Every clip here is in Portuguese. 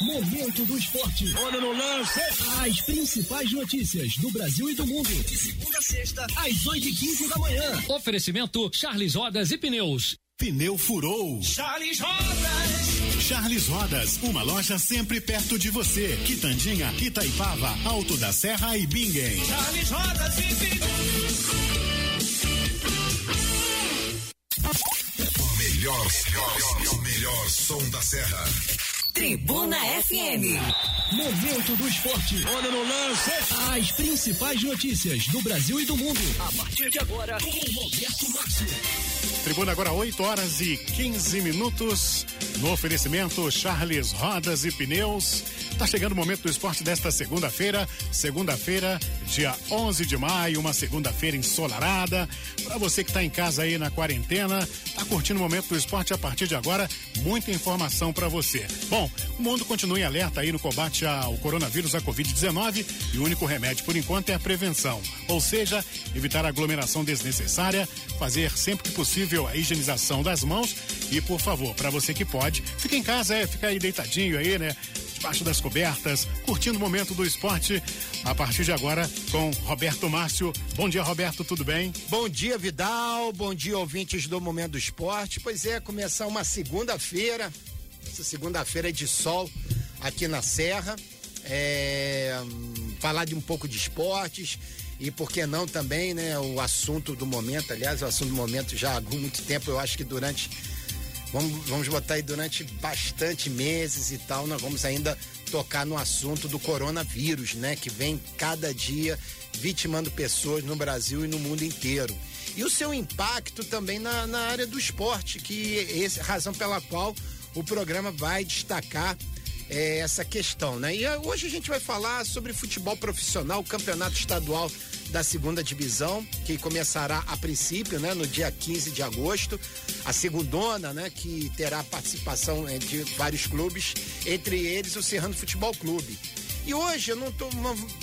Momento do Esporte. Olha no lance. As principais notícias do Brasil e do mundo. De segunda a sexta, às 8 e 15 da manhã. Oferecimento Charles Rodas e Pneus. Pneu furou. Charles Rodas. Charles Rodas, uma loja sempre perto de você. Quitandinha, Itaipava, Alto da Serra e Bingen. Charles Rodas e Pneus. O melhor, melhor, o melhor som da Serra. Tribuna FM. Momento do Esporte. Olha no lance. As principais notícias do Brasil e do mundo. A partir de agora, com Roberto Márcio. Tribuna agora 8 horas e 15 minutos. No oferecimento Charles Rodas e Pneus. Tá chegando o momento do esporte desta segunda-feira. Segunda-feira, dia 11 de maio, uma segunda-feira ensolarada. Para você que tá em casa aí na quarentena, tá curtindo o momento do esporte a partir de agora, muita informação para você. Bom, o mundo continua em alerta aí no combate ao coronavírus, a Covid-19, e o único remédio por enquanto é a prevenção. Ou seja, evitar aglomeração desnecessária, fazer sempre que possível a higienização das mãos e, por favor, para você que pode, fica em casa, é, fica aí deitadinho aí, né? Debaixo das cobertas, curtindo o momento do esporte. A partir de agora, com Roberto Márcio. Bom dia, Roberto, tudo bem? Bom dia, Vidal. Bom dia, ouvintes do Momento do Esporte. Pois é, começar uma segunda-feira. Essa segunda-feira é de sol aqui na Serra. É, falar de um pouco de esportes e por que não também, né? O assunto do momento, aliás, o assunto do momento já há muito tempo, eu acho que durante vamos, vamos botar aí durante bastante meses e tal, nós vamos ainda tocar no assunto do coronavírus, né? Que vem cada dia vitimando pessoas no Brasil e no mundo inteiro. E o seu impacto também na, na área do esporte, que é a razão pela qual o programa vai destacar é, essa questão, né? E hoje a gente vai falar sobre futebol profissional, campeonato estadual da segunda divisão, que começará a princípio, né, no dia 15 de agosto. A segundona, né, que terá participação é, de vários clubes, entre eles o Serrano Futebol Clube. E hoje eu não tô,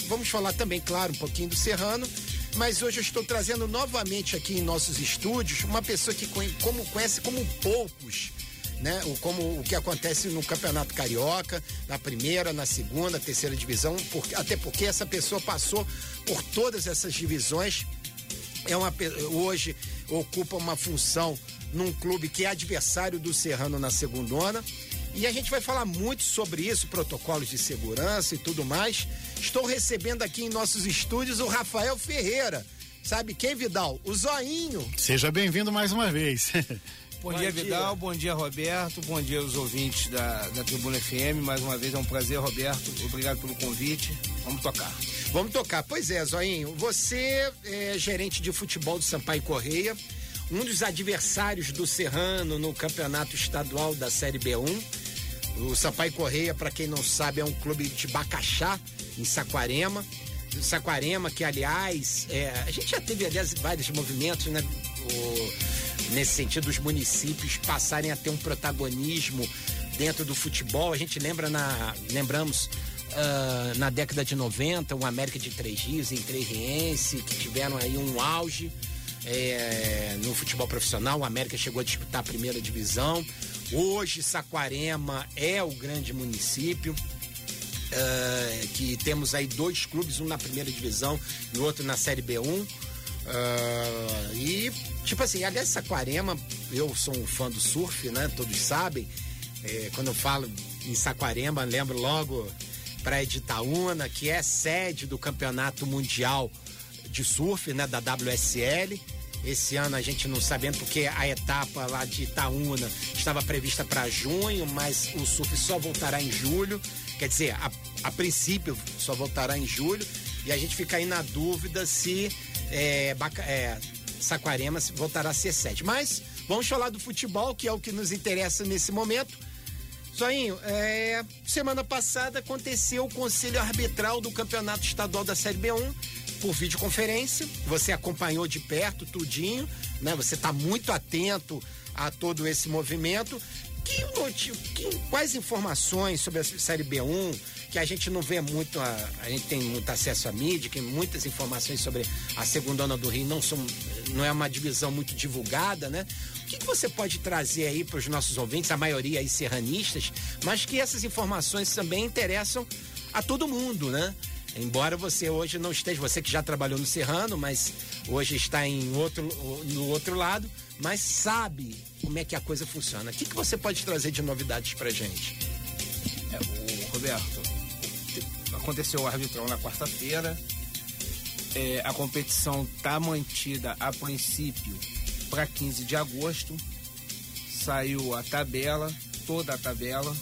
vamos falar também, claro, um pouquinho do Serrano, mas hoje eu estou trazendo novamente aqui em nossos estúdios uma pessoa que como conhece como poucos né? O, como o que acontece no Campeonato Carioca, na primeira, na segunda, terceira divisão, porque, até porque essa pessoa passou por todas essas divisões. É uma, hoje ocupa uma função num clube que é adversário do Serrano na segundona. E a gente vai falar muito sobre isso, protocolos de segurança e tudo mais. Estou recebendo aqui em nossos estúdios o Rafael Ferreira. Sabe quem, Vidal? O Zoinho. Seja bem-vindo mais uma vez. Bom, bom dia, dia, Vidal. Bom dia, Roberto. Bom dia aos ouvintes da, da Tribuna FM. Mais uma vez é um prazer, Roberto. Obrigado pelo convite. Vamos tocar. Vamos tocar. Pois é, Zoinho. Você é gerente de futebol do Sampaio Correia, um dos adversários do Serrano no campeonato estadual da Série B1. O Sampaio Correia, para quem não sabe, é um clube de Bacaxá, em Saquarema. Saquarema, que aliás, é, a gente já teve, aliás, vários movimentos, né? O, nesse sentido, os municípios passarem a ter um protagonismo dentro do futebol. A gente lembra na. Lembramos uh, na década de 90, o América de Três Rios e Três Riense, que tiveram aí um auge é, no futebol profissional. O América chegou a disputar a primeira divisão. Hoje, Saquarema é o grande município. Uh, que temos aí dois clubes, um na primeira divisão e outro na Série B1. Uh, e, tipo assim, aliás, Saquarema, eu sou um fã do surf, né? Todos sabem. É, quando eu falo em Saquarema, lembro logo Praia de que é sede do Campeonato Mundial de Surf, né? Da WSL. Esse ano a gente não sabendo porque a etapa lá de Itaúna estava prevista para junho, mas o surf só voltará em julho. Quer dizer, a, a princípio só voltará em julho. E a gente fica aí na dúvida se é, é, Saquarema voltará a ser sede. Mas vamos falar do futebol, que é o que nos interessa nesse momento. Soinho, é, semana passada aconteceu o conselho arbitral do Campeonato Estadual da Série B1 por videoconferência. Você acompanhou de perto tudinho, né? Você está muito atento a todo esse movimento. Que, que, quais informações sobre a Série B1? que a gente não vê muito, a, a gente tem muito acesso à mídia, que muitas informações sobre a segunda onda do Rio não são não é uma divisão muito divulgada, né? O que, que você pode trazer aí para os nossos ouvintes, a maioria aí serranistas, mas que essas informações também interessam a todo mundo, né? Embora você hoje não esteja, você que já trabalhou no Serrano, mas hoje está em outro, no outro lado, mas sabe como é que a coisa funciona. O que, que você pode trazer de novidades pra gente? É, o Roberto, aconteceu o arbitrão na quarta-feira. É, a competição está mantida a princípio para 15 de agosto. Saiu a tabela, toda a tabela,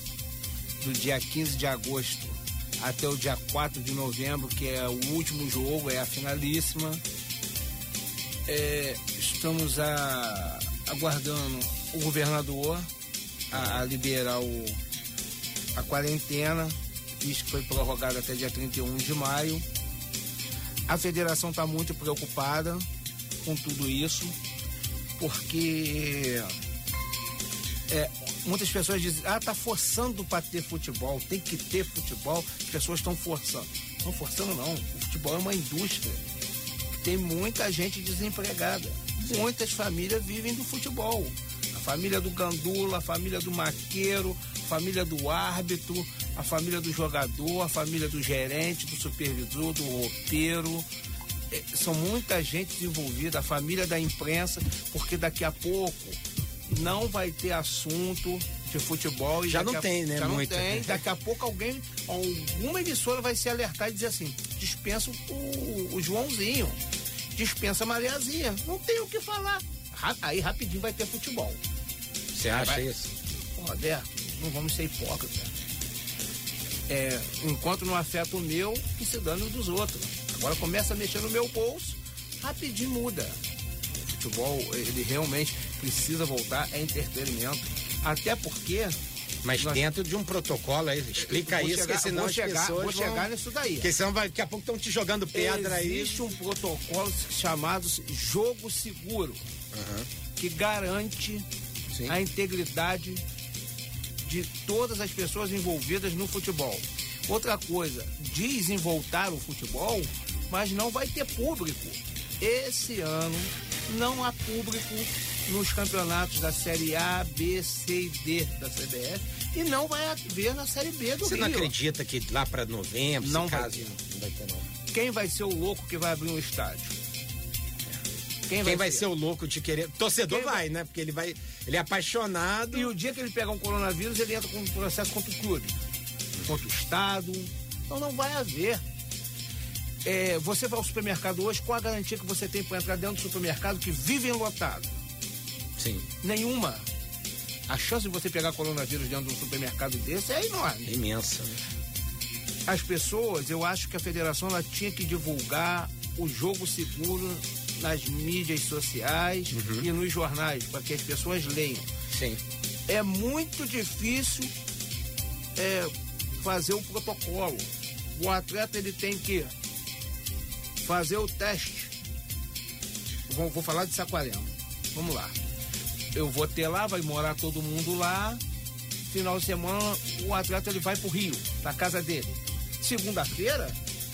do dia 15 de agosto até o dia 4 de novembro, que é o último jogo, é a finalíssima. É, estamos a, aguardando o governador a, a liberar o, a quarentena, isso foi prorrogado até dia 31 de maio. A federação está muito preocupada com tudo isso, porque é, muitas pessoas dizem, ah, tá forçando para ter futebol, tem que ter futebol, as pessoas estão forçando. Não forçando não, o futebol é uma indústria. Tem muita gente desempregada. Muitas famílias vivem do futebol. A família do gandula, a família do maqueiro, a família do árbitro, a família do jogador, a família do gerente, do supervisor, do roupeiro. É, são muita gente envolvida, a família da imprensa, porque daqui a pouco não vai ter assunto de futebol. já não a, tem, né? Já muito. não tem. Daqui a pouco alguém, alguma emissora vai se alertar e dizer assim: dispensa o, o Joãozinho, dispensa a Mariazinha. Não tem o que falar. Aí rapidinho vai ter futebol. Você acha vai... isso? Roberto, não vamos ser hipócritas. É, enquanto não afeta o meu, que se dane o dos outros. Agora começa a mexer no meu bolso, rapidinho muda. O futebol, ele realmente precisa voltar, é entretenimento. Até porque. Mas nós... dentro de um protocolo aí, explica isso, chegar, que senão vou chegar, vão... vou chegar nisso daí. Porque senão vai, daqui a pouco estão te jogando pedra Existe aí. Existe um protocolo chamado jogo seguro, uhum. que garante Sim. a integridade de todas as pessoas envolvidas no futebol. Outra coisa, dizem voltar o futebol, mas não vai ter público. Esse ano não há público nos campeonatos da Série A, B, C e D da CBF e não vai haver na Série B do Você Rio. não acredita que lá para novembro, não vai caso, ter. não vai ter não. Quem vai ser o louco que vai abrir um estádio? Quem, Quem vai, vai ser? ser? o louco de querer? Torcedor vai, vai, né? Porque ele vai, ele é apaixonado. E o dia que ele pegar um coronavírus, ele entra com um processo contra o clube, contra o estado. Então não vai haver. É, você vai ao supermercado hoje, qual a garantia que você tem para entrar dentro do supermercado que vive lotado? Sim. Nenhuma. A chance de você pegar coronavírus dentro de um supermercado desse é enorme. É imensa. Né? As pessoas, eu acho que a federação ela tinha que divulgar o jogo seguro nas mídias sociais uhum. e nos jornais, para que as pessoas leiam. Sim. É muito difícil é, fazer o protocolo. O atleta ele tem que fazer o teste. Vou, vou falar de Saquarema. Vamos lá. Eu vou ter lá, vai morar todo mundo lá. Final de semana, o atleta ele vai pro Rio, pra casa dele. Segunda-feira,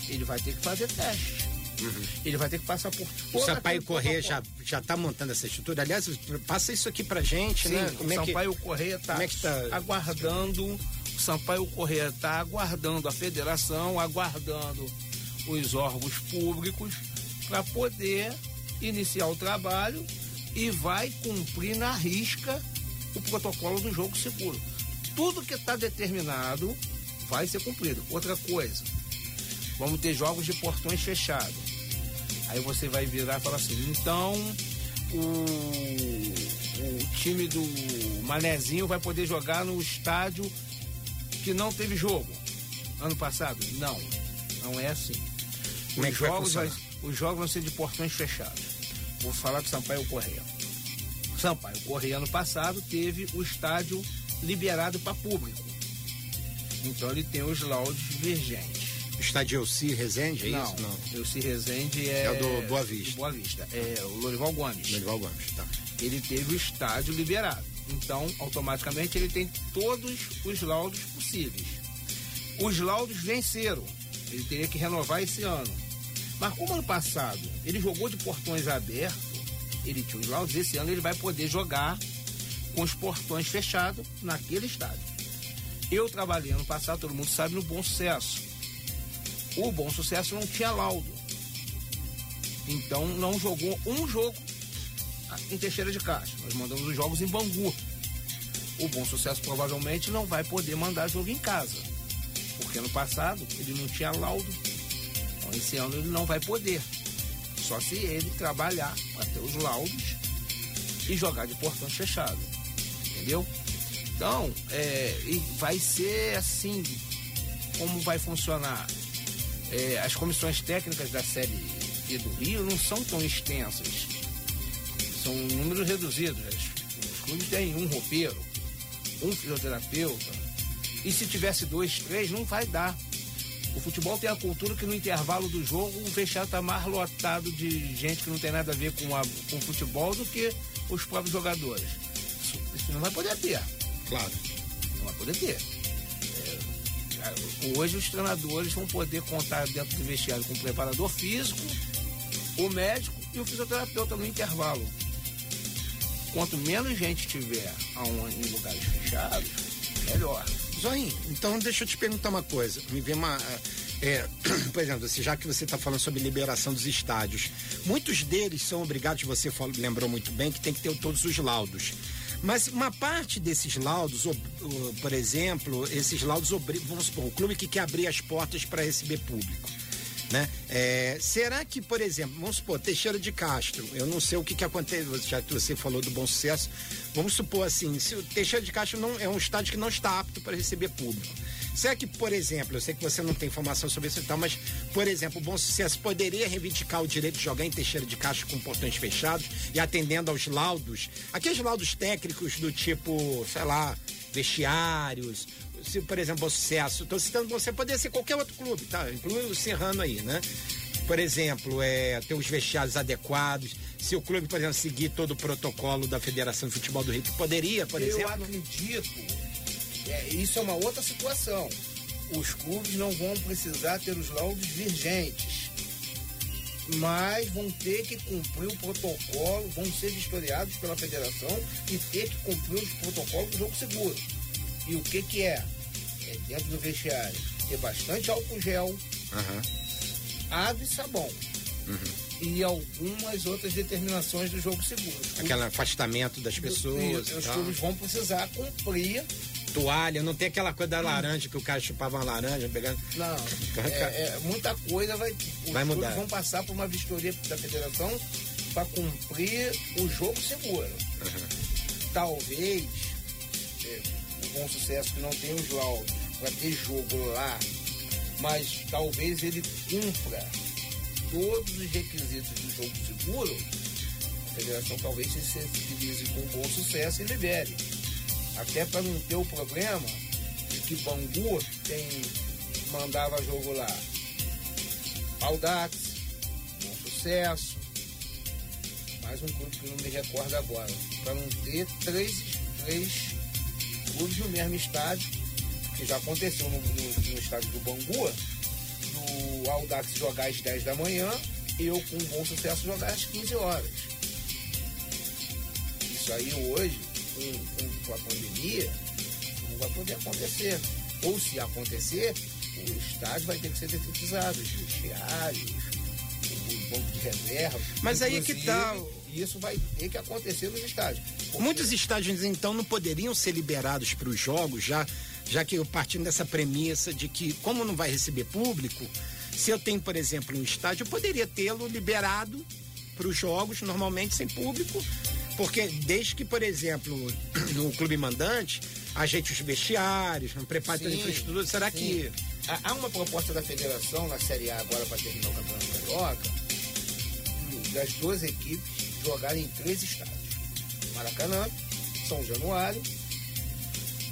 ele vai ter que fazer teste. Uhum. Ele vai ter que passar por O Sampaio Correia já, já tá montando essa estrutura. Aliás, passa isso aqui pra gente, Sim, né? Como o é Sampaio que, Correia tá, é tá aguardando. O Sampaio Correia tá aguardando a federação, aguardando os órgãos públicos para poder iniciar o trabalho e vai cumprir na risca o protocolo do jogo seguro. Tudo que está determinado vai ser cumprido. Outra coisa, vamos ter jogos de portões fechados. Aí você vai virar e falar assim, então o, o time do Manezinho vai poder jogar no estádio que não teve jogo ano passado? Não, não é assim. Como é os, jogos vai, os jogos vão ser de portões fechados. Vou falar do Sampaio Correia. Sampaio Correia ano passado teve o estádio liberado para público. Então ele tem os laudos divergentes. O estádio Elci Rezende, é não, isso? Não, Elci Rezende é... É o do Boa Vista. Boa Vista, é o Lorival Gomes. Lorival Gomes, tá. Ele teve o estádio liberado. Então, automaticamente, ele tem todos os laudos possíveis. Os laudos venceram. Ele teria que renovar esse ano. Mas como ano passado ele jogou de portões abertos, ele tinha os laudos, esse ano ele vai poder jogar com os portões fechados naquele estádio. Eu trabalhei ano passado, todo mundo sabe, no Bom Sucesso. O Bom Sucesso não tinha laudo. Então não jogou um jogo em Teixeira de Castro. Nós mandamos os jogos em Bangu. O Bom Sucesso provavelmente não vai poder mandar jogo em casa. Porque no passado ele não tinha laudo. Então esse ano ele não vai poder. Só se ele trabalhar ter os laudos e jogar de portão fechado. Entendeu? Então, é, vai ser assim como vai funcionar. É, as comissões técnicas da Série E do Rio não são tão extensas. São números reduzidos. Os clubes têm um roupeiro, um fisioterapeuta. E se tivesse dois, três, não vai dar. O futebol tem a cultura que no intervalo do jogo o vestiário está mais lotado de gente que não tem nada a ver com, a, com o futebol do que os próprios jogadores. Isso, isso não vai poder ter. Claro. Não vai poder ter. É, hoje os treinadores vão poder contar dentro do vestiário com o preparador físico, o médico e o fisioterapeuta no intervalo. Quanto menos gente tiver em lugares fechados, melhor. Zoinho, então deixa eu te perguntar uma coisa. Me vê uma. É, por exemplo, já que você está falando sobre liberação dos estádios, muitos deles são obrigados, você falou, lembrou muito bem, que tem que ter todos os laudos. Mas uma parte desses laudos, por exemplo, esses laudos vamos supor, o clube que quer abrir as portas para receber público. Né? É, será que, por exemplo, vamos supor, Teixeira de Castro, eu não sei o que, que aconteceu, já que você falou do bom sucesso, vamos supor assim, se o Teixeira de Castro não, é um estádio que não está apto para receber público. Será que, por exemplo, eu sei que você não tem informação sobre isso e tal, mas, por exemplo, o Bom Sucesso poderia reivindicar o direito de jogar em Teixeira de Castro com portões fechados e atendendo aos laudos, aqueles laudos técnicos do tipo, sei lá, vestiários, se, por exemplo, o sucesso, estou citando você, poderia ser qualquer outro clube, tá? Inclui o Serrano aí, né? Por exemplo, é, ter os vestiários adequados, se o clube, por exemplo, seguir todo o protocolo da Federação de Futebol do Rio, que poderia, por Eu exemplo. Eu acredito, é, isso é uma outra situação. Os clubes não vão precisar ter os laudos virgentes, mas vão ter que cumprir o protocolo, vão ser vistoriados pela federação e ter que cumprir os protocolos do jogo seguro. E o que que é? É dentro do vestiário ter bastante álcool gel, Uhum. água e sabão. Uhum. E algumas outras determinações do jogo seguro. Aquele afastamento das pessoas. E os clubes vão precisar cumprir. Toalha, não tem aquela coisa da laranja que o cara chupava uma laranja pegando. Não, é, é, muita coisa vai. Os Vai mudar. vão passar por uma vistoria da federação para cumprir o jogo seguro. Talvez é, o bom sucesso que não tem os laudos para ter jogo lá, mas talvez ele cumpra todos os requisitos do jogo seguro, a federação talvez se sensibilize com bom sucesso e libere. Até para não ter o problema de que Bangu tem, mandava jogo lá. Audax, bom sucesso, mais um clube que não me recordo agora. Para não ter três, três clubes no mesmo estádio, que já aconteceu no, no, no estádio do Bangu, do Audax jogar às 10 da manhã, eu com bom sucesso jogar às 15 horas. Isso aí hoje, com, com a pandemia, não vai poder acontecer. Ou se acontecer, o estádio vai ter que ser detetizado, os vestiários, o banco de reserva. Mas aí que tá. Isso vai ter que acontecer nos estádios. Muitos estádios, então, não poderiam ser liberados para os jogos, já, já que eu partindo dessa premissa de que, como não vai receber público, se eu tenho, por exemplo, um estádio, eu poderia tê-lo liberado para os jogos, normalmente sem público, porque desde que, por exemplo, no clube mandante, ajeite os vestiários, não prepare toda a infraestrutura, será sim. que. Há- Há uma proposta da federação na Série A agora para terminar o Campeonato Carioca, das duas equipes jogarem em três estádios. Maracanã, São Januário,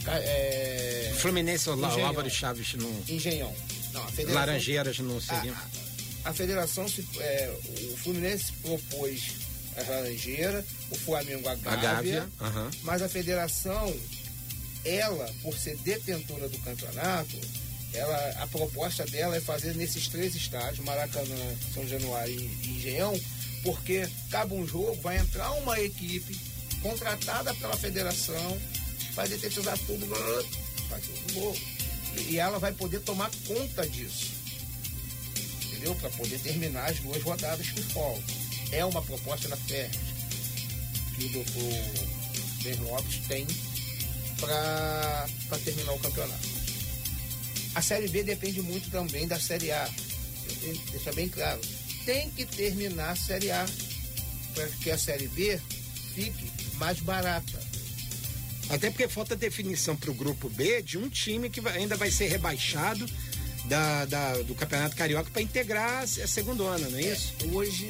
é, Fluminense ou Engenhão. Álvaro Chaves não. Engenhão. Não, federação, Laranjeiras não a, seriam. a- a federação, se, é, o Fluminense propôs a Laranjeira, o Flamengo a A Gávea, Gávea. aham. mas a federação, ela, por ser detentora do campeonato, ela, a proposta dela é fazer nesses três estádios, Maracanã, São Januário e, e Engenhão, Porque acaba um jogo, vai entrar uma equipe contratada pela federação, vai detetizar tudo, vai tudo. E, ela vai poder tomar conta disso. Entendeu? Para poder terminar as duas rodadas que faltam. É uma proposta da FERJ que o doutor Ben Lopes tem para terminar o campeonato. A Série B depende muito também da Série A. Deixar bem claro. Tem que terminar a Série A para que a Série B fique mais barata. Até porque falta definição para o grupo B de um time que ainda vai ser rebaixado da, da- do Campeonato Carioca para integrar a segunda ano, não é isso? Hoje,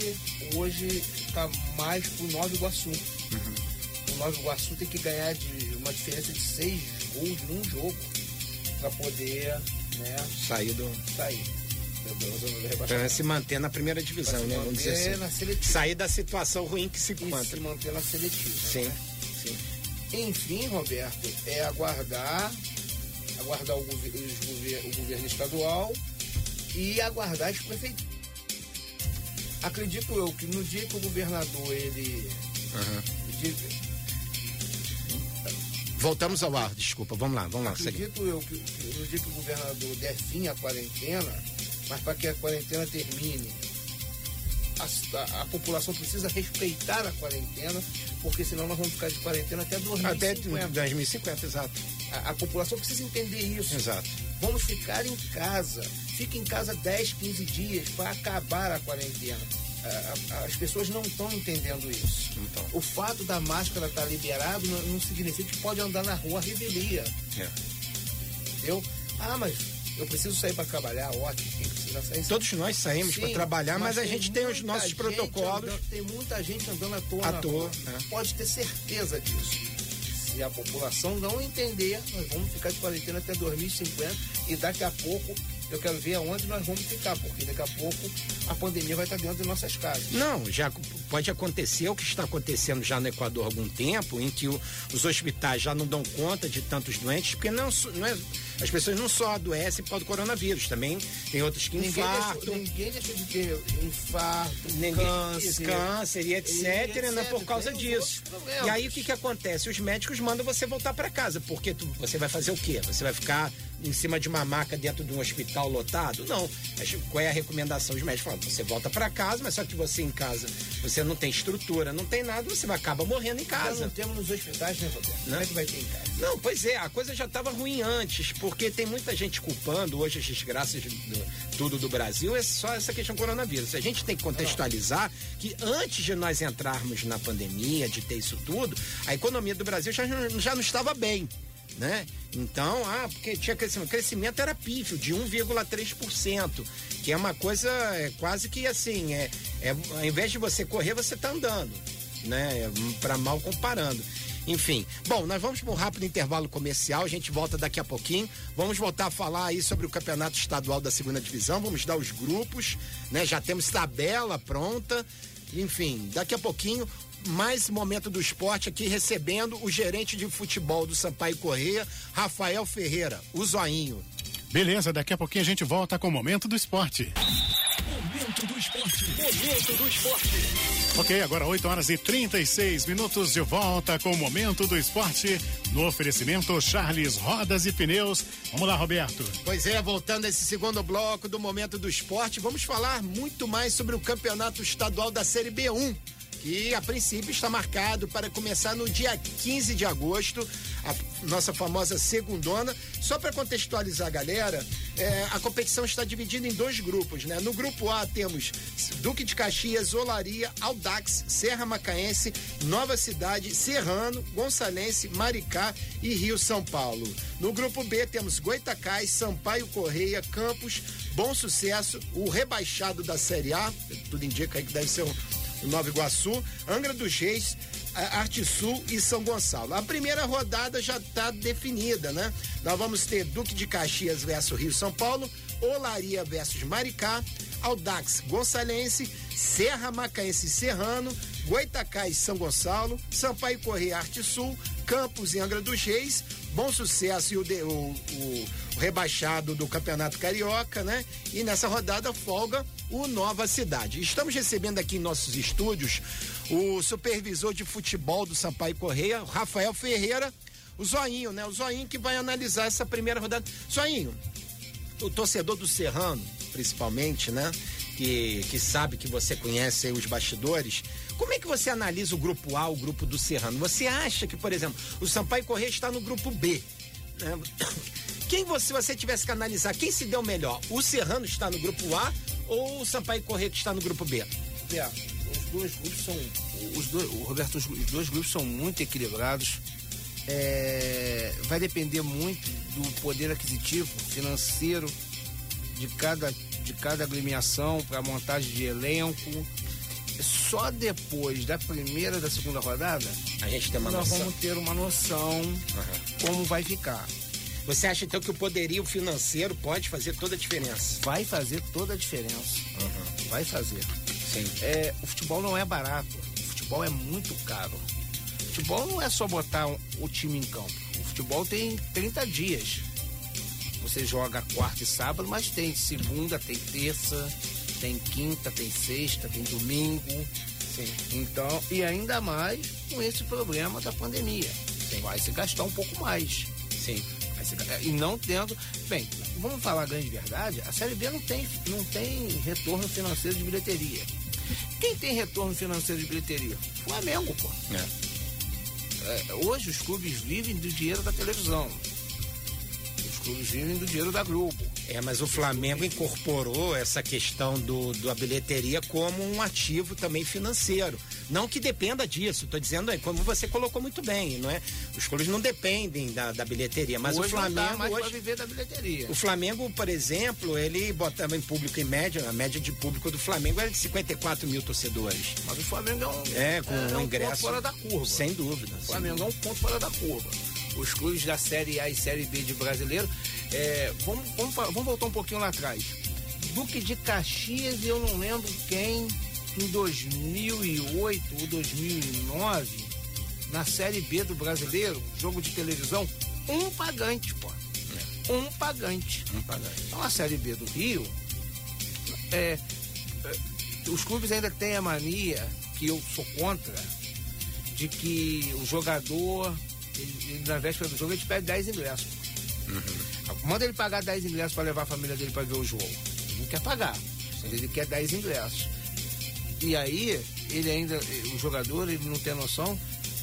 hoje tá mais pro Nova Iguaçu. O Nova Iguaçu tem que ganhar de uma diferença de seis gols num jogo para poder né, Sair do. sair. Para se manter na primeira divisão, né? Vamos dizer assim. na seletiva. Sair da situação ruim que se E encontra. se manter na seletiva. Sim, né? sim. Enfim, Roberto, é aguardar, aguardar o, gover- gover- o governo estadual e aguardar as prefeituras. Acredito eu que no dia que o governador ele. dia que- Voltamos ao ar, desculpa. Vamos lá, vamos lá. segue. acredito eu que, que no dia que o governador der fim à quarentena, mas para que a quarentena termine, a, a- a população precisa respeitar a quarentena, porque senão nós vamos ficar de quarentena até 2050. Até 2050, exato. A, a população precisa entender isso. Exato. Vamos ficar em casa. Fique em casa 10, 15 dias para acabar a quarentena. As pessoas não estão entendendo isso. Então. O fato da máscara estar liberado não, não significa que pode andar na rua à revelia. É. Entendeu? Ah, mas eu preciso sair para trabalhar, ótimo. Precisa sair. Todos nós saímos para trabalhar, mas, a gente tem os nossos protocolos. andando- tem muita gente andando à toa. À toa, rua. é. Pode ter certeza disso. Se a população não entender, nós vamos ficar de quarentena até 2050 e daqui a pouco eu quero ver aonde nós vamos ficar, porque daqui a pouco a pandemia vai estar dentro de nossas casas. Não, já pode acontecer o que está acontecendo já no Equador há algum tempo, em que o- os hospitais já não dão conta de tantos doentes, porque não, não é, as pessoas não só adoecem por causa do coronavírus, também tem outros que Ninguém infartam. deixou, ninguém deixou de ter infarto, Ninguém, câncer, câncer e etc, né, por causa os disso. E aí o que que acontece? Os médicos mandam você voltar para casa, porque tu- você vai fazer o quê? Você vai ficar em cima de uma maca dentro de um hospital lotado? Não. Mas Qual é a recomendação? Os médicos falam, você volta para casa, mas só que você em casa, você não tem estrutura, não tem nada, você vai acabar morrendo em casa. não temos nos hospitais, né, Roberto? Como é que vai ter em casa? Não, pois é, a coisa já estava ruim antes, porque tem muita gente culpando hoje as desgraças do, tudo do Brasil, é só essa questão do coronavírus. A gente tem que contextualizar que antes de nós entrarmos na pandemia, de ter isso tudo, a economia do Brasil já, já não estava bem. Né? Então, ah, porque tinha crescimento. O crescimento era pífio, de 1,3%, que é uma coisa é, quase que assim, é, é, ao invés de você correr, você está andando, né? Para mal comparando. Enfim, bom, nós vamos para um rápido intervalo comercial, a gente volta daqui a pouquinho. Vamos voltar a falar aí sobre o campeonato estadual da segunda divisão, vamos dar os grupos, né? Já temos tabela pronta. Enfim, daqui a pouquinho, mais momento do esporte aqui recebendo o gerente de futebol do Sampaio Correia, Rafael Ferreira, o Zoinho. Beleza, daqui a pouquinho a gente volta com o momento do esporte. Momento do esporte. Momento do esporte. Ok, agora 8 horas e 36 minutos de volta com o momento do esporte no oferecimento Charles Rodas e Pneus. Vamos lá, Roberto. Pois é, voltando a esse segundo bloco do Momento do Esporte, vamos falar muito mais sobre o campeonato estadual da Série B1, que a princípio está marcado para começar no dia 15 de agosto, a nossa famosa segundona. Só para contextualizar a galera, é, a competição está dividida em dois grupos, né? No grupo A temos Duque de Caxias, Olaria, Aldax, Serra Macaense, Nova Cidade, Serrano, Gonçalense, Maricá e Rio São Paulo. No grupo B temos Goitacás, Sampaio Correia, Campos, Bom Sucesso, o rebaixado da Série A, tudo indica que deve ser o Nova Iguaçu, Angra dos Reis, Arte Sul e São Gonçalo. A primeira rodada já está definida, né? Nós vamos ter Duque de Caxias versus Rio São Paulo, Olaria versus Maricá, Aldax Gonçalense, Serra Macaense Serrano, Goitacás São Gonçalo, Sampaio Correia Arte Sul, Campos e Angra dos Reis, Bom Sucesso e o, de- o- o- rebaixado do Campeonato Carioca, né? E nessa rodada folga o Nova Cidade. Estamos recebendo aqui em nossos estúdios o supervisor de futebol do Sampaio Correia, Rafael Ferreira, o Zoinho, né? O Zoinho que vai analisar essa primeira rodada. Zoinho, o torcedor do Serrano, principalmente, né? Que, que sabe que você conhece os bastidores. Como é que você analisa o grupo A, o grupo do Serrano? Você acha que, por exemplo, o Sampaio Correia está no grupo B? né? Quem você, se você tivesse que analisar, quem se deu melhor? O Serrano está no grupo A ou o Sampaio Correia que está no grupo B? Roberto, os dois grupos são. Os dois, Roberto, os, os dois grupos são muito equilibrados. É, vai depender muito do poder aquisitivo, financeiro de cada, de cada agremiação para montagem de elenco. Só depois da primeira e da segunda rodada A gente tem uma nós noção. vamos ter uma noção como vai ficar. Você acha então que o poderio financeiro pode fazer toda a diferença? Vai fazer toda a diferença. Vai fazer. Sim. É, o futebol não é barato. O futebol é muito caro. O futebol não é só botar um- o time em campo. O futebol tem 30 dias. Você joga quarta e sábado, mas tem segunda, tem terça, tem quinta, tem sexta, tem domingo. Sim. Então, e ainda mais com esse problema da pandemia. Vai se gastar um pouco mais. Sim. Se E não tendo. Bem, vamos falar a grande verdade, a Série B não tem, não tem retorno financeiro de bilheteria. Quem tem retorno financeiro de bilheteria? Flamengo, pô. É, hoje os clubes vivem do dinheiro da televisão. Os clubes vivem do dinheiro da Globo. É, mas o Flamengo incorporou essa questão do, da bilheteria como um ativo também financeiro. Não que dependa disso, estou dizendo aí, como você colocou muito bem, não é? Os clubes não dependem da, da bilheteria, mas hoje o não Flamengo pra hoje. viver da bilheteria. O Flamengo, por exemplo, ele botava em público em média, a média de público do Flamengo era de 54 mil torcedores. Mas o Flamengo é um, É, com é um um ingresso. ponto fora da curva. Sem dúvida. O Flamengo é um ponto fora da curva. Os clubes da Série A e Série B de brasileiro. É, vamos, vamos, vamos voltar um pouquinho lá atrás. Duque de Caxias e eu não lembro quem, em 2008 ou 2009, na Série B do brasileiro, jogo de televisão, um pagante, pô. Um pagante. Um pagante. Então a Série B do Rio, é, é, os clubes ainda têm a mania, que eu sou contra, de que o jogador, ele- ele, na véspera do jogo, ele pede 10 ingressos. Manda ele pagar 10 ingressos para levar a família dele para ver o jogo. Ele não quer pagar, ele quer 10 ingressos. E aí, ele ainda, o jogador, ele não tem noção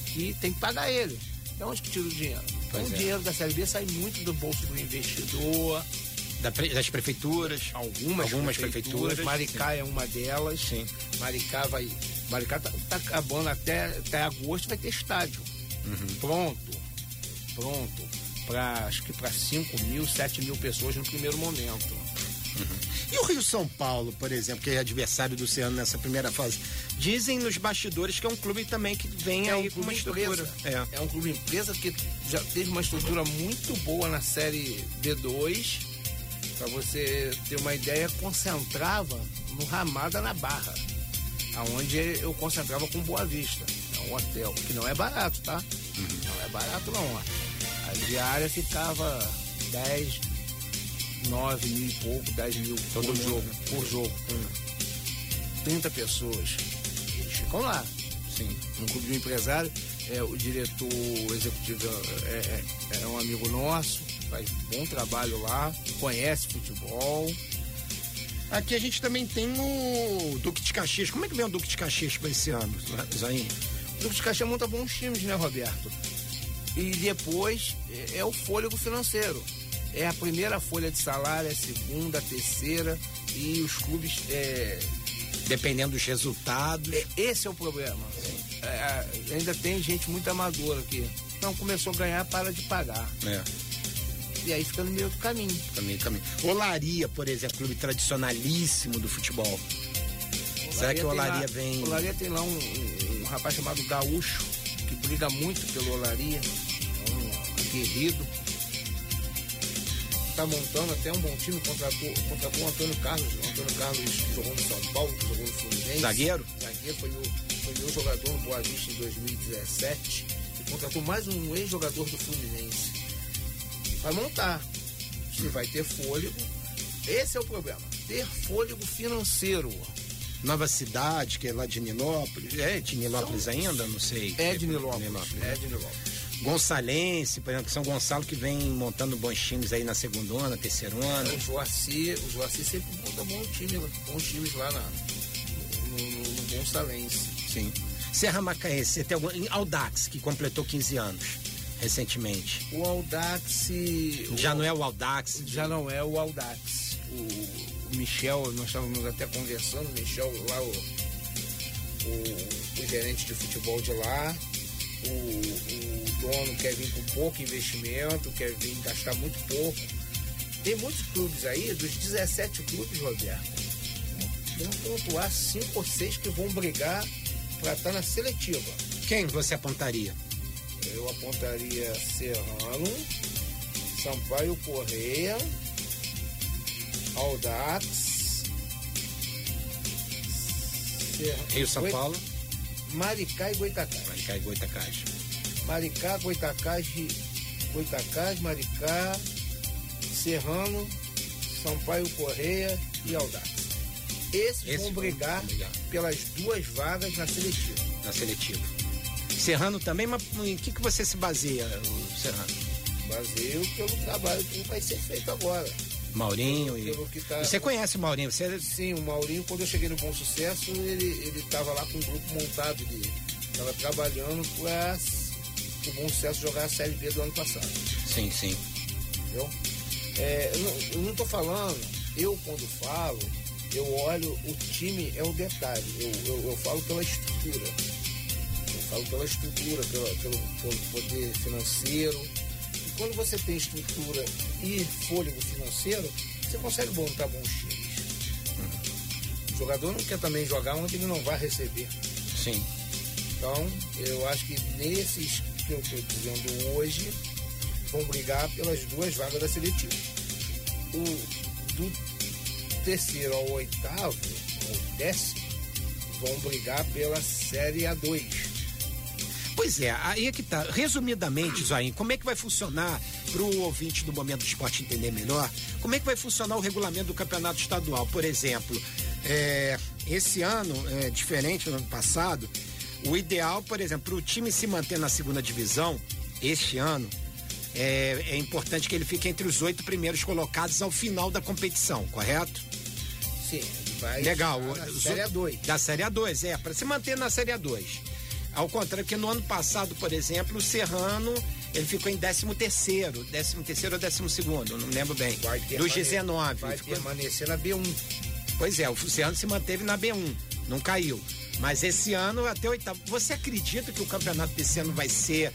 que tem que pagar ele. De onde que tira o dinheiro? Então, Pois o é. dinheiro da Série B sai muito do bolso do investidor, Da pre- das prefeituras. algumas, Algumas prefeituras. prefeituras, Maricá é uma delas. Sim. Maricá vai. Maricá tá, tá acabando até, até agosto, vai ter estádio. Uhum. Pronto. Pronto. Pra, acho que para 5 mil, 7 mil pessoas no primeiro momento. E o Rio São Paulo, por exemplo, que é adversário do Ceará nessa primeira fase, dizem nos bastidores que é um clube também que vem aí com uma estrutura. empresa. É. É um clube empresa que já teve uma estrutura muito boa na série B2. Para você ter uma ideia, concentrava no Ramada na Barra, aonde eu concentrava com Boa Vista. É um hotel que não é barato, tá? Não é barato não. A diária ficava 10, 9 mil e pouco, 10 mil Todo por mundo, jogo, né? por jogo, com 30 pessoas. Eles ficam lá Sim. um clube de empresário. É, o diretor executivo é, é- é um amigo nosso, faz bom trabalho lá, conhece futebol. Aqui a gente também tem o Duque de Caxias. Como é que vem o Duque de Caxias para esse ano, Zain? O Duque de Caxias monta bons times, né, Roberto? E depois é, é o fôlego financeiro. É a primeira folha de salário, é a segunda, a terceira. E os clubes. É, Dependendo dos resultados. é- esse é o problema. É, ainda tem gente muito amadora que não começou a ganhar, para de pagar. É, E aí fica no meio do caminho. caminho, caminho. Olaria, por exemplo, clube tradicionalíssimo do futebol. Será que Olaria lá- vem. Olaria tem lá um, um- um rapaz chamado Gaúcho, que briga muito pelo Olaria, aguerrido. Tá montando até um bom time, contratou, contratou o Antônio Carlos. O Antônio Carlos jogou no São Paulo, jogou no Fluminense. Zagueiro? Zagueiro, foi, o, foi meu jogador no Boa Vista em 2017. contratou mais um ex-jogador do Fluminense. Vai montar. Você vai ter fôlego. Esse é o problema. Ter fôlego financeiro. Nova Cidade, que é lá de Nilópolis. É de Nilópolis ainda? Não sei. É de Nilópolis. É né? de Nilópolis. Gonçalense, por exemplo, São Gonçalo que vem montando bons times aí na segunda onda, terceira onda. O Joaci, o Joaci sempre monta bom time, bons times lá na, no, no, no Gonçalense. Sim. Serra Macaense, você tem algum. em Audax, que completou 15 anos recentemente. O Audax. Já não é o Audax. Já não é o Audax. O, o Michel, nós estávamos até conversando, o Michel lá, o, o, o gerente de futebol de lá, o, o dono quer vir com pouco investimento, quer vir gastar muito pouco. Tem muitos clubes aí, dos 17 clubes, Roberto, vão pontuar 5 ou 6 que vão brigar para estar na seletiva. Quem você apontaria? Eu apontaria Serrano, Sampaio Correia, Audax, Serra- Rio São Paulo, Maricá e Goitacás. Maricá e Goitacás. Maricá, Goitacás, Goitacás, Maricá, Serrano, Sampaio Correia e Audax. Esses, Esses vão vão brigar pelas duas vagas na seletiva. na seletiva. Serrano também, mas em que, que você se baseia, o Serrano? Baseio pelo trabalho que vai ser feito agora. Maurinho e. Pelo tá- Você conhece o Maurinho? Você Sim, o Maurinho, quando eu cheguei no Bom Sucesso, ele, ele tava lá com um grupo montado, ele tava trabalhando para o Bom Sucesso jogar a Série B do ano passado, Sim, sim. entendeu? É, eu, não, tô falando, eu quando falo, eu olho, o time é o detalhe, eu, eu, eu falo pela estrutura. Eu falo pela estrutura, pela, pelo, pelo poder financeiro. E quando você tem estrutura e fôlego financeiro, você consegue montar bons times. O jogador não quer também jogar onde ele não vai receber. Sim. Então, eu acho que nesses que eu estou dizendo hoje, vão brigar pelas duas vagas da seletiva. O, do terceiro ao oitavo, ao décimo, vão brigar pela Série A2. Pois é, aí é que tá. Resumidamente, Zoinho, como é que vai funcionar para o ouvinte do Momento do Esporte entender melhor? Como é que vai funcionar o regulamento do campeonato estadual? Por exemplo, é, esse ano, é diferente do ano passado, o ideal, por exemplo, para o time se manter na segunda divisão, este ano, é, é importante que ele fique entre os oito primeiros colocados ao final da competição, correto? Sim, vai Legal. Os Série outros- A2. Da Série A2, é, para se manter na Série A2. Ao contrário, que no ano passado, por exemplo, o Serrano, ele ficou em 13 terceiro, 13 terceiro ou 12 segundo, não me lembro bem. Vai Dos permane- 19. Vai ficou- permanecer na B1. Pois é, o Serrano se manteve na B1, não caiu. Mas esse ano até oitavo. Você acredita que o campeonato desse ano vai ser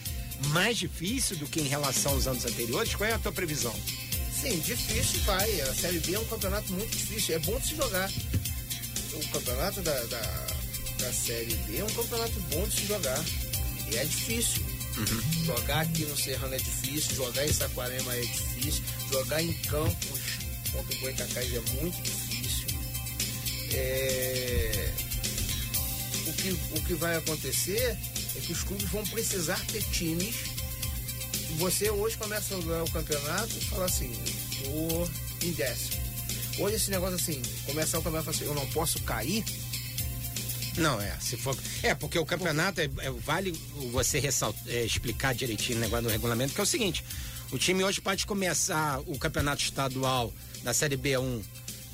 mais difícil do que em relação aos anos anteriores? Qual é a tua previsão? Sim, difícil vai. A Série B é um campeonato muito difícil. É bom de se jogar. O campeonato da, da, da Série B é um campeonato bom de se jogar. E é difícil. Jogar aqui no Serrano é difícil, jogar em Saquarema é difícil, jogar em Campos contra o Goitacás é muito difícil. É, que, o que vai acontecer é que os clubes vão precisar ter times você hoje começa o campeonato e fala assim, tô em décimo. Hoje esse negócio assim, começar o campeonato assim, eu não posso cair, Não, é. Se for. É, porque o campeonato é, é- vale você ressaltar, é, explicar direitinho o negócio do regulamento, que é o seguinte: o time hoje pode começar o campeonato estadual na Série B1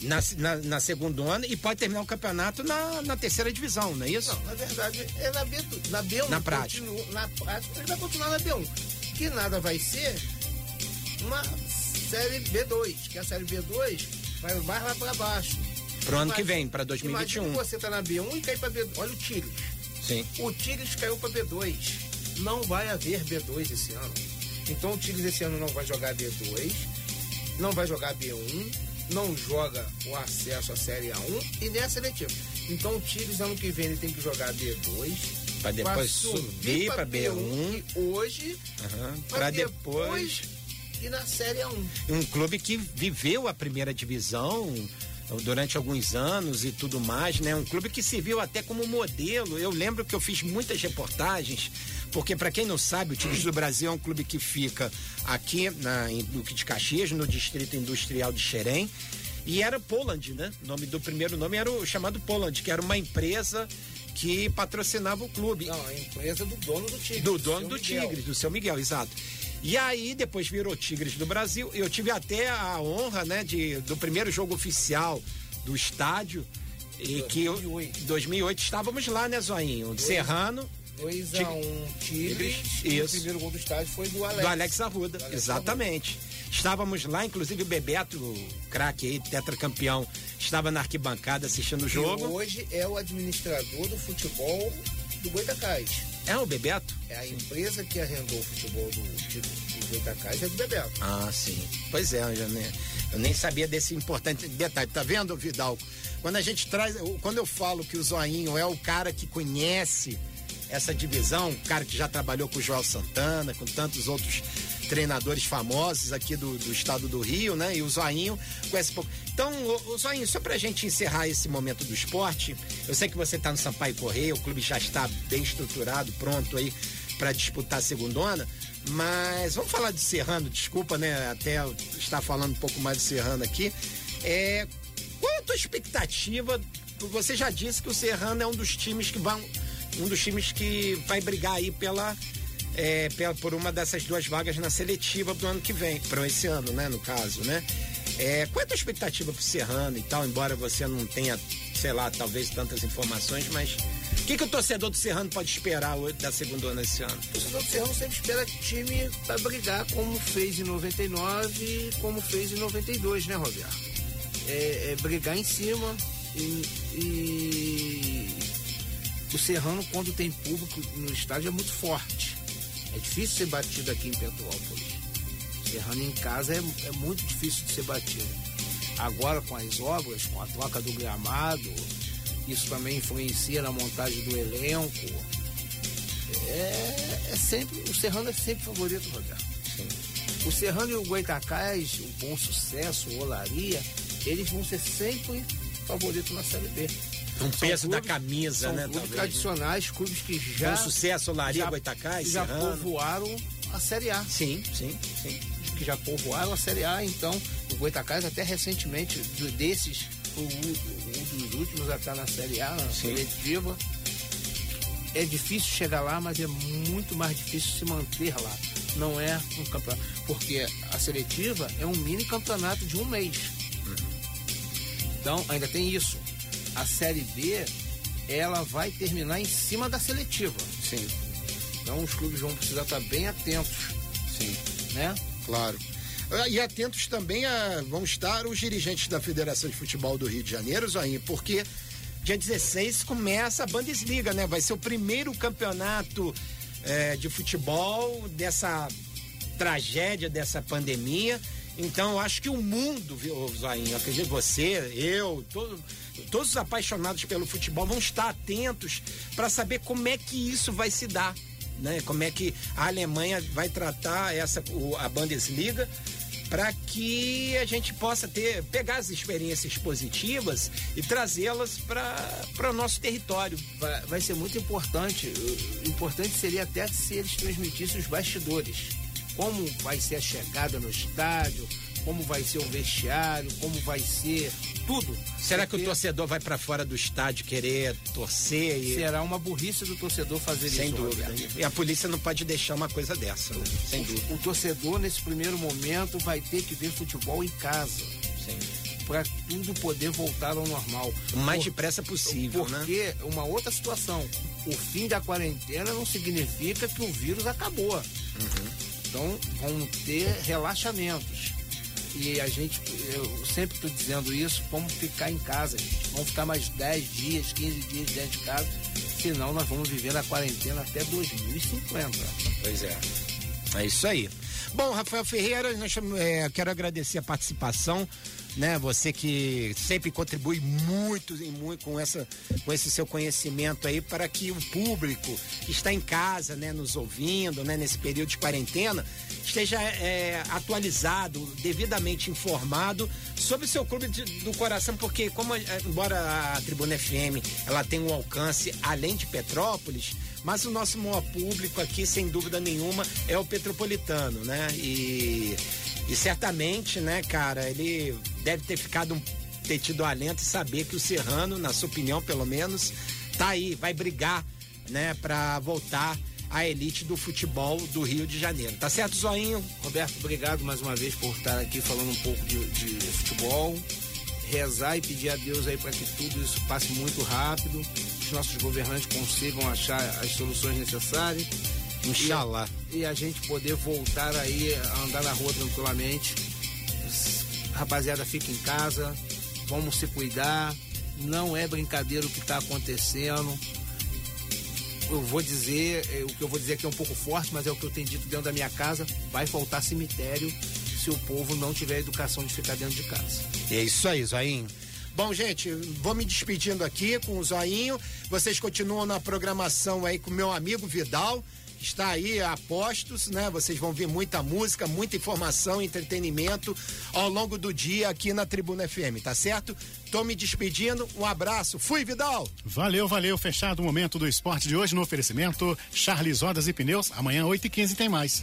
na, na, na segunda ano e pode terminar o campeonato na, na terceira divisão, não é isso? Não, na verdade é na, B, na B1. Na prática. continua- na prática ele vai continuar na B1. Que nada vai ser uma série B2, que a série B2 vai mais lá para baixo. Pro ano que vem, para 2021. Imagina você tá na B1 e cai para B2. Olha o Tigres. Sim. O Tigres caiu para B2. Não vai haver B2 esse ano. Então o Tigres esse ano não vai jogar B2, não vai jogar B1, não joga o acesso à Série A1 e nem a seletiva. Então o Tigres ano que vem ele tem que jogar B2 Pra depois subir pra B1. e hoje Aham. pra Pra depois. e na Série A1. Um clube que viveu a primeira divisão durante alguns anos e tudo mais, né? Um clube que serviu até como modelo. Eu lembro que eu fiz muitas reportagens, porque para quem não sabe, o Tigres do Brasil é um clube que fica aqui na, em Duque de Caxias, no Distrito Industrial de Xerém. E era Poland, né? O nome do primeiro nome era o chamado Poland, que era uma empresa que patrocinava o clube. Não, a empresa do dono do Tigres. Do dono do Miguel. Tigres, do seu Miguel, exato. E aí depois virou Tigres do Brasil. Eu tive até a honra, né, de do primeiro jogo oficial do estádio e que eu- 2008. 2008 estávamos lá, né, Zoinho? Serrano 2 a Tig- 1 Tigres. E o primeiro gol do estádio foi do Alex. do Alex Arruda, Do Alex exatamente. Estávamos lá, inclusive o Bebeto, o craque aí, tetracampeão, estava na arquibancada assistindo o E jogo. hoje é o administrador do futebol do Goitacás. É o Bebeto? É a empresa que arrendou o futebol do, do Goitacás é do Bebeto. Ah, sim. Pois é, eu, já nem, eu nem sabia desse importante detalhe. Tá vendo, Vidal? Quando a gente traz. Quando eu falo que o Zoinho é o cara que conhece essa divisão, o cara que já trabalhou com o Joel Santana, com tantos outros treinadores famosos aqui do, do estado do Rio, né? E o Zoinho conhece pouco. Então, o, o Zoinho, só pra gente encerrar esse momento do esporte, eu sei que você tá no Sampaio Correia, o clube já está bem estruturado, pronto aí para disputar a segundona, mas vamos falar de Serrano, desculpa, né? Até estar falando um pouco mais de Serrano aqui. É, qual é a tua expectativa? Você já disse que o Serrano é um dos times que vão. Um dos times que vai brigar aí pela. é, pela- por uma dessas duas vagas na seletiva do ano que vem, para esse ano, né? No caso, né? É, qual é a tua expectativa pro Serrano e tal, embora você não tenha, sei lá, talvez tantas informações, mas o que, que o torcedor do Serrano pode esperar o- da segunda ano esse ano? O torcedor do Serrano sempre espera time para brigar como fez em 99 e como fez em 92, né, Roberto? É, é brigar em cima e o Serrano, quando tem público no estádio, é muito forte. É difícil ser batido aqui em Petrópolis. O Serrano em casa é, é muito difícil de ser batido. Agora, com as obras, com a troca do gramado, isso também influencia na montagem do elenco. É, é sempre, o Serrano é sempre favorito, Roberto. O Serrano e o Goitacás, o Bom Sucesso, o Olaria, eles vão ser sempre favoritos na Série B. Um peso da clubes- camisa, são né? clubes talvez, né? tradicionais, clubes que já, Com sucesso, Olaria, já, Goitacás, já Serrano. povoaram a Série A. Sim, sim, sim. Que já povoaram a Série A, então o Goitacás até recentemente, desses, um dos últimos a estar na Série A, na seletiva. É difícil chegar lá, mas é muito mais difícil se manter lá. Não é um campeonato. Porque a seletiva é um mini campeonato de um mês. Então, ainda tem isso. A Série B, ela vai terminar em cima da seletiva. Sim, Então, os clubes vão precisar estar bem atentos, sim. né? Claro. Ah, E atentos também a, vão estar os dirigentes da Federação de Futebol do Rio de Janeiro, Zoinho, porque dia 16 começa a Bundesliga, né? Vai ser o primeiro campeonato eh, de futebol dessa tragédia, dessa pandemia. Então, eu acho que o mundo, viu, Zoinho? Eu acredito você, eu, todo- todos os apaixonados pelo futebol vão estar atentos para saber como é que isso vai se dar né? Como é que a Alemanha vai tratar essa a Bundesliga para que a gente possa ter pegar as experiências positivas e trazê-las para o nosso território. vai, vai ser muito importante. Importante seria até se eles transmitissem os bastidores. Como vai ser a chegada no estádio, como vai ser o vestiário, como vai ser tudo. Será que o Porque torcedor vai para fora do estádio querer torcer e será uma burrice do torcedor fazer sem isso? dúvida? Roberto. E a polícia não pode deixar uma coisa dessa, né? sem dúvida. O torcedor, nesse primeiro momento, vai ter que ver futebol em casa. Sim. Para tudo poder voltar ao normal. O mais Por- depressa possível, né? Porque uma outra situação, o fim da quarentena não significa que o vírus acabou. Então vão ter relaxamentos. E a gente, eu sempre estou dizendo isso, vamos ficar em casa, gente. Vamos ficar mais 10 dias, 15 dias dentro de casa, senão nós vamos viver na quarentena até 2050. Pois é. É isso aí. Bom, Rafael Ferreira, nós é, quero agradecer a participação né? Você que sempre contribui muito, muito com, essa, com esse seu conhecimento aí para que o público que está em casa, né, nos ouvindo, né, nesse período de quarentena, esteja é, atualizado, devidamente informado sobre o seu clube de, do coração, porque como é, embora a Tribuna FM ela tem um alcance além de Petrópolis, mas o nosso maior público aqui, sem dúvida nenhuma, é o Petropolitano, né? E e certamente, né, cara, ele deve ter ficado, ter tido alento e saber que o Serrano, na sua opinião, pelo menos, tá aí, vai brigar, né, para voltar à elite do futebol do Rio de Janeiro. Tá certo, Zoinho? Roberto, obrigado mais uma vez por estar aqui falando um pouco de, de futebol. Rezar e pedir a Deus aí para que tudo isso passe muito rápido, os nossos governantes consigam achar as soluções necessárias Inshallah. E, e a gente poder voltar aí a andar na rua tranquilamente. Rapaziada, fica em casa, vamos se cuidar. Não é brincadeira o que está acontecendo. Eu vou dizer, é, o que eu vou dizer aqui é um pouco forte, mas é o que eu tenho dito dentro da minha casa. Vai faltar cemitério se o povo não tiver educação de ficar dentro de casa. É isso aí, Zoinho. Bom, gente, vou me despedindo aqui com o Zoinho. Vocês continuam na programação aí com meu amigo Vidal está aí a postos, né? Vocês vão ver muita música, muita informação, entretenimento ao longo do dia aqui na Tribuna FM, tá certo? Tô me despedindo, um abraço. Fui, Vidal! Valeu, valeu. Fechado o momento do esporte de hoje no oferecimento Charles Rodas e Pneus. Amanhã, 8h15 tem mais.